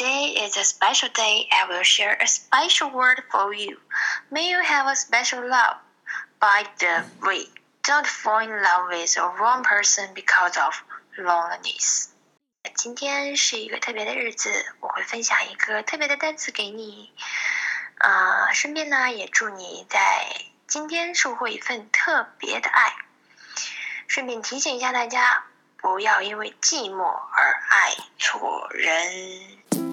Today is a special day. I will share a special word for you. May you have a special love. By the way, don't fall in love with a wrong person because of loneliness. 今天是一个特别的日子，我会分享一个特别的单词给你。呃，顺便呢，也祝你在今天收获一份特别的爱。顺便提醒一下大家，不要因为寂寞而爱错人。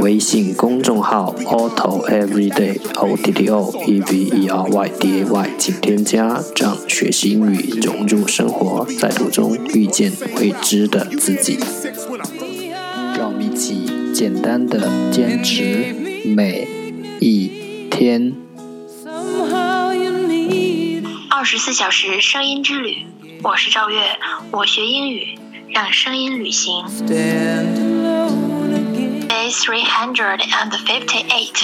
微信公众号 Otto Everyday O T T O E V E R Y D A Y，请添加，让学习英语融入生活，在途中遇见未知的自己。让我们一起简单的坚持每一天。二十四小时声音之旅，我是赵月，我学英语，让声音旅行。Day three hundred and fifty-eight.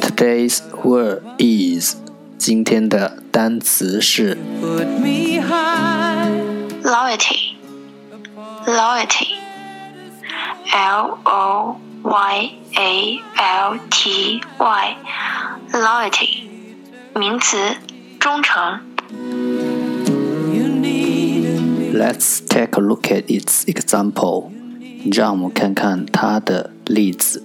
Today's word is 今天的单词是 loyalty. Loyalty. L O Y A L T Y. Loyalty. 名词，忠诚。 Let's take a look at its example. 让我们看看它的例子。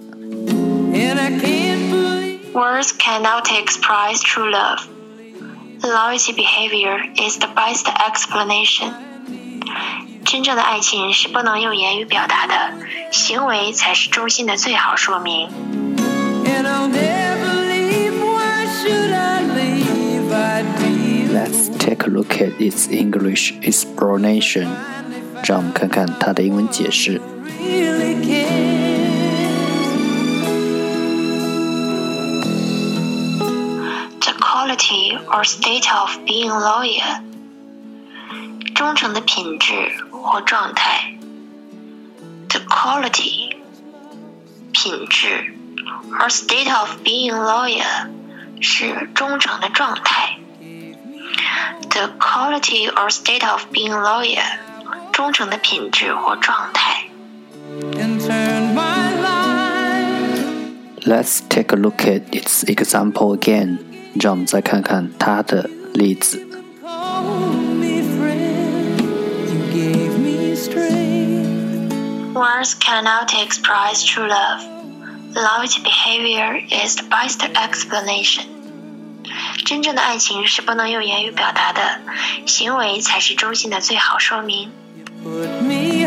Words cannot express true love. Loyalty behavior is the best explanation. 真正的爱情是不能用言语表达的，行为才是忠心的最好说明。 Let's take a look at its English explanation. 让我们看看它的英文解释。 quality or state of being loyal. 忠诚的品质或状态。The quality 品质 or state of being loyal 是忠诚的状态。The quality or state of being loyal 忠诚的品质或状态。 Let's take a look at its example again. 让我们再看看他的例子。Words cannot express true love. Loyalty behavior is the best explanation. 真正的爱情是不能用言语表达的，行为才是忠心的最好说明。Loyalty,